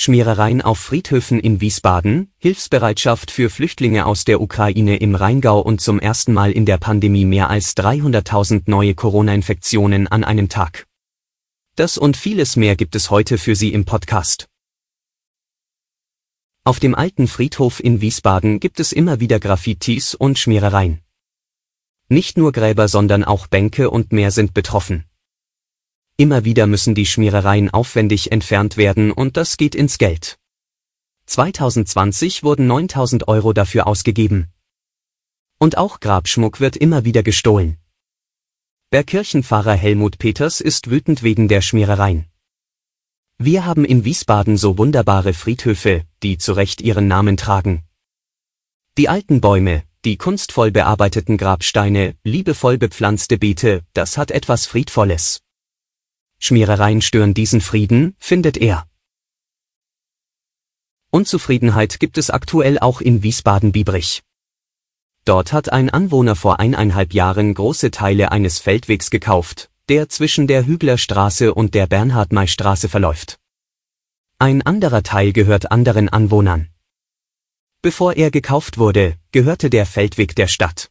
Schmierereien auf Friedhöfen in Wiesbaden, Hilfsbereitschaft für Flüchtlinge aus der Ukraine im Rheingau und zum ersten Mal in der Pandemie mehr als 300.000 neue Corona-Infektionen an einem Tag. Das und vieles mehr gibt es heute für Sie im Podcast. Auf dem alten Friedhof in Wiesbaden gibt es immer wieder Graffitis und Schmierereien. Nicht nur Gräber, sondern auch Bänke und mehr sind betroffen. Immer wieder müssen die Schmierereien aufwendig entfernt werden und das geht ins Geld. 2020 wurden 9000 Euro dafür ausgegeben. Und auch Grabschmuck wird immer wieder gestohlen. Bergkirchenpfarrer Helmut Peters ist wütend wegen der Schmierereien. Wir haben in Wiesbaden so wunderbare Friedhöfe, die zu Recht ihren Namen tragen. Die alten Bäume, die kunstvoll bearbeiteten Grabsteine, liebevoll bepflanzte Beete, das hat etwas Friedvolles. Schmierereien stören diesen Frieden, findet er. Unzufriedenheit gibt es aktuell auch in Wiesbaden-Biebrich. Dort hat ein Anwohner vor eineinhalb Jahren große Teile eines Feldwegs gekauft, der zwischen der Hüglerstraße und der Bernhard-May-Straße verläuft. Ein anderer Teil gehört anderen Anwohnern. Bevor er gekauft wurde, gehörte der Feldweg der Stadt.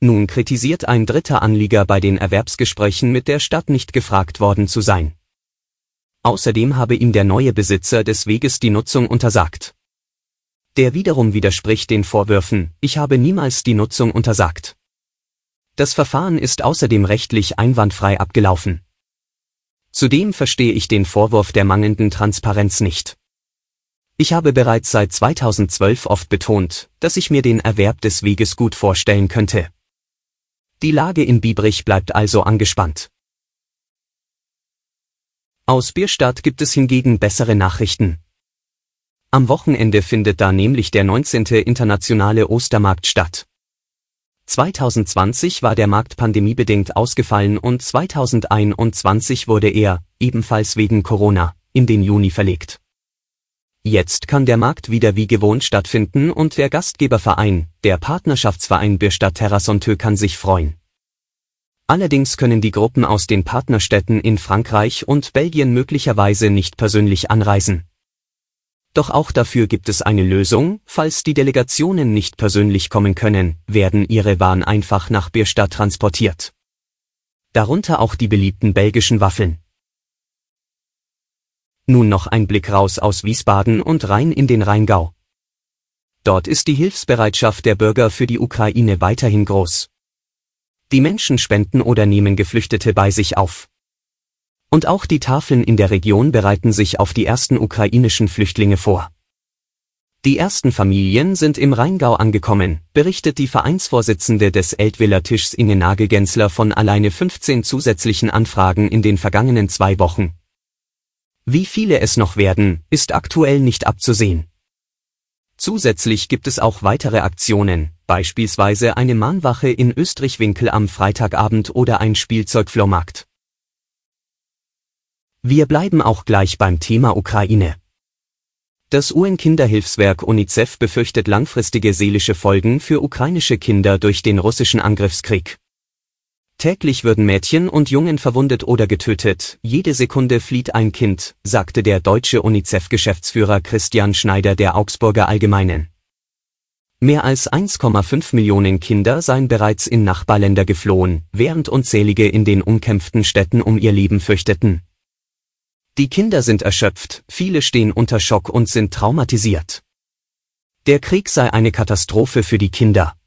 Nun kritisiert ein dritter Anlieger bei den Erwerbsgesprächen mit der Stadt nicht gefragt worden zu sein. Außerdem habe ihm der neue Besitzer des Weges die Nutzung untersagt. Der wiederum widerspricht den Vorwürfen, ich habe niemals die Nutzung untersagt. Das Verfahren ist außerdem rechtlich einwandfrei abgelaufen. Zudem verstehe ich den Vorwurf der mangelnden Transparenz nicht. Ich habe bereits seit 2012 oft betont, dass ich mir den Erwerb des Weges gut vorstellen könnte. Die Lage in Biebrich bleibt also angespannt. Aus Bierstadt gibt es hingegen bessere Nachrichten. Am Wochenende findet da nämlich der 19. internationale Ostermarkt statt. 2020 war der Markt pandemiebedingt ausgefallen und 2021 wurde er, ebenfalls wegen Corona, in den Juni verlegt. Jetzt kann der Markt wieder wie gewohnt stattfinden und der Gastgeberverein, der Partnerschaftsverein Bierstadt Terrassonte kann sich freuen. Allerdings können die Gruppen aus den Partnerstädten in Frankreich und Belgien möglicherweise nicht persönlich anreisen. Doch auch dafür gibt es eine Lösung, falls die Delegationen nicht persönlich kommen können, werden ihre Waren einfach nach Bierstadt transportiert. Darunter auch die beliebten belgischen Waffeln. Nun noch ein Blick raus aus Wiesbaden und rein in den Rheingau. Dort ist die Hilfsbereitschaft der Bürger für die Ukraine weiterhin groß. Die Menschen spenden oder nehmen Geflüchtete bei sich auf. Und auch die Tafeln in der Region bereiten sich auf die ersten ukrainischen Flüchtlinge vor. Die ersten Familien sind im Rheingau angekommen, berichtet die Vereinsvorsitzende des Eltwiller Tischs Inge Nagelgänzler von alleine 15 zusätzlichen Anfragen in den vergangenen zwei Wochen. Wie viele es noch werden, ist aktuell nicht abzusehen. Zusätzlich gibt es auch weitere Aktionen, beispielsweise eine Mahnwache in Österreich-Winkel am Freitagabend oder ein Spielzeugflohmarkt. Wir bleiben auch gleich beim Thema Ukraine. Das UN-Kinderhilfswerk UNICEF befürchtet langfristige seelische Folgen für ukrainische Kinder durch den russischen Angriffskrieg. Täglich würden Mädchen und Jungen verwundet oder getötet, jede Sekunde flieht ein Kind, sagte der deutsche UNICEF-Geschäftsführer Christian Schneider der Augsburger Allgemeinen. Mehr als 1,5 Millionen Kinder seien bereits in Nachbarländer geflohen, während unzählige in den umkämpften Städten um ihr Leben fürchteten. Die Kinder sind erschöpft, viele stehen unter Schock und sind traumatisiert. Der Krieg sei eine Katastrophe für die Kinder.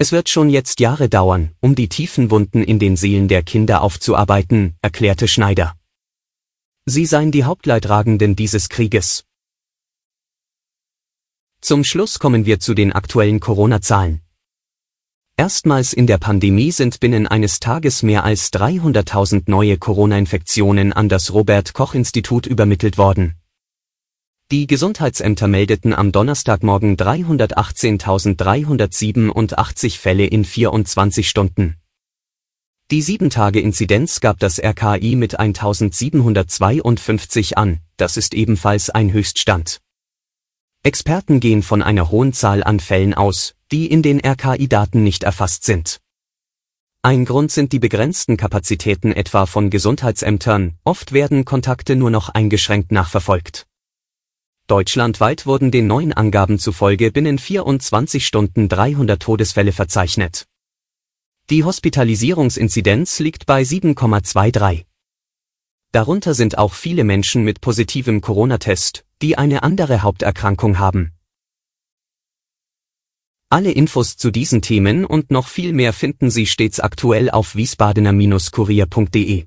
Es wird schon jetzt Jahre dauern, um die tiefen Wunden in den Seelen der Kinder aufzuarbeiten, erklärte Schneider. Sie seien die Hauptleidtragenden dieses Krieges. Zum Schluss kommen wir zu den aktuellen Corona-Zahlen. Erstmals in der Pandemie sind binnen eines Tages mehr als 300.000 neue Corona-Infektionen an das Robert Koch Institut übermittelt worden. Die Gesundheitsämter meldeten am Donnerstagmorgen 318.387 Fälle in 24 Stunden. Die 7-Tage-Inzidenz gab das RKI mit 1752 an, das ist ebenfalls ein Höchststand. Experten gehen von einer hohen Zahl an Fällen aus, die in den RKI-Daten nicht erfasst sind. Ein Grund sind die begrenzten Kapazitäten etwa von Gesundheitsämtern, oft werden Kontakte nur noch eingeschränkt nachverfolgt. Deutschlandweit wurden den neuen Angaben zufolge binnen 24 Stunden 300 Todesfälle verzeichnet. Die Hospitalisierungsinzidenz liegt bei 7,23. Darunter sind auch viele Menschen mit positivem Corona-Test, die eine andere Haupterkrankung haben. Alle Infos zu diesen Themen und noch viel mehr finden Sie stets aktuell auf wiesbadener-kurier.de.